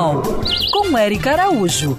Animal, com Eric Araújo.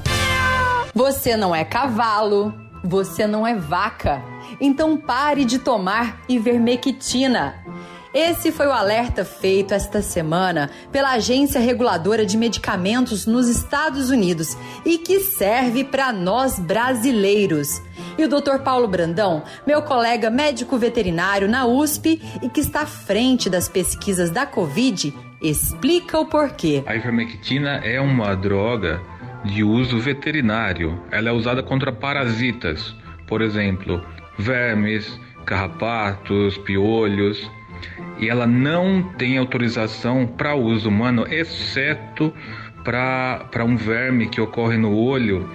Você não é cavalo, você não é vaca. Então pare de tomar ivermectina. Esse foi o alerta feito esta semana pela Agência Reguladora de Medicamentos nos Estados Unidos e que serve para nós brasileiros. E o Dr. Paulo Brandão, meu colega médico veterinário na USP e que está à frente das pesquisas da Covid, explica o porquê. A ivermectina é uma droga de uso veterinário. Ela é usada contra parasitas, por exemplo, vermes, carrapatos, piolhos. E ela não tem autorização para uso humano, exceto para um verme que ocorre no olho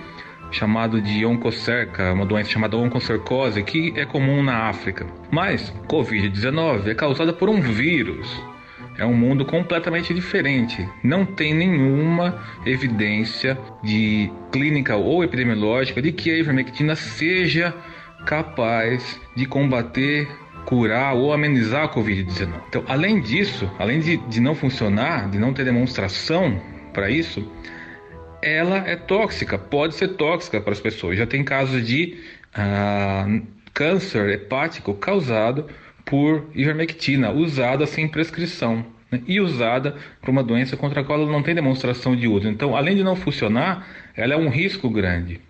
chamado de oncocerca, uma doença chamada oncocercose, que é comum na África. Mas Covid-19 é causada por um vírus. É um mundo completamente diferente. Não tem nenhuma evidência de clínica ou epidemiológica de que a ivermectina seja capaz de combater, curar ou amenizar a Covid-19. Então, além disso, além de, de não funcionar, de não ter demonstração para isso, ela é tóxica, pode ser tóxica para as pessoas. Já tem casos de ah, câncer hepático causado por ivermectina, usada sem prescrição né, e usada para uma doença contra a qual ela não tem demonstração de uso. Então, além de não funcionar, ela é um risco grande.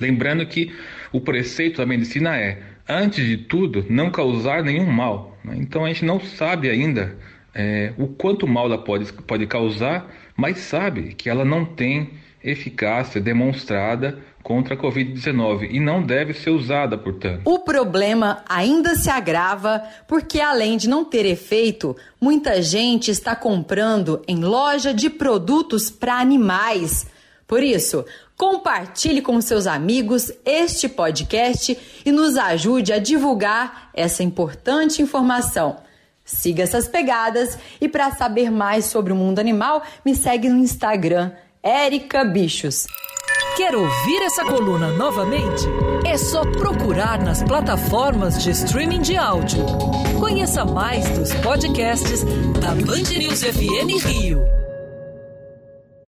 Lembrando que o preceito da medicina é, antes de tudo, não causar nenhum mal. Né? Então, a gente não sabe ainda é, o quanto mal ela pode, pode causar, mas sabe que ela não tem eficácia demonstrada contra a Covid-19 e não deve ser usada, portanto. O problema ainda se agrava porque, além de não ter efeito, muita gente está comprando em loja de produtos para animais. Por isso, compartilhe com seus amigos este podcast e nos ajude a divulgar essa importante informação. Siga essas pegadas e para saber mais sobre o mundo animal, me segue no Instagram, Erica Bichos. Quer ouvir essa coluna novamente? É só procurar nas plataformas de streaming de áudio. Conheça mais dos podcasts da Band News FM Rio.